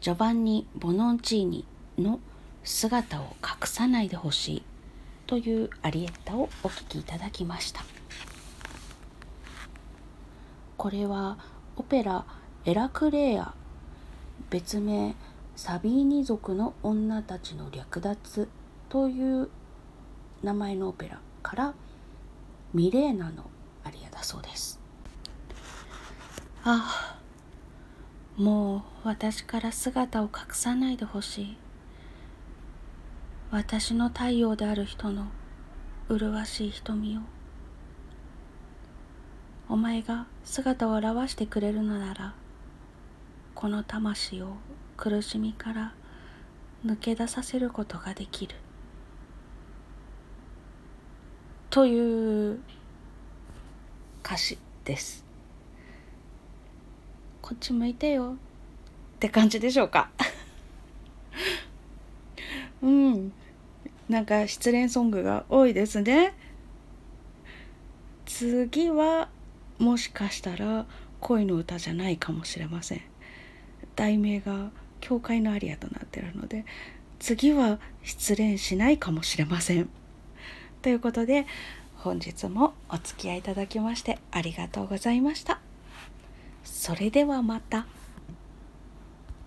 ジョバンニ・ボノンチーニの姿を隠さないでほしいというアリエッタをお聴きいただきました。これはオペラ「エラクレア」別名サビーニ族の女たちの略奪という名前のオペラからミレーナのアリアだそうです。ああもう私から姿を隠さないでほしい。私の太陽である人の麗しい瞳を。お前が姿を現してくれるのならこの魂を苦しみから抜け出させることができる。という歌詞です。こっち向いてよ。って感じでしょうか。うん。なんか失恋ソングが多いですね。次はもしかしたら恋の歌じゃないかもしれません。題名が教会のアリアとなってるので次は失恋しないかもしれません。ということで本日もお付き合いいただきましてありがとうございましたそれではまた。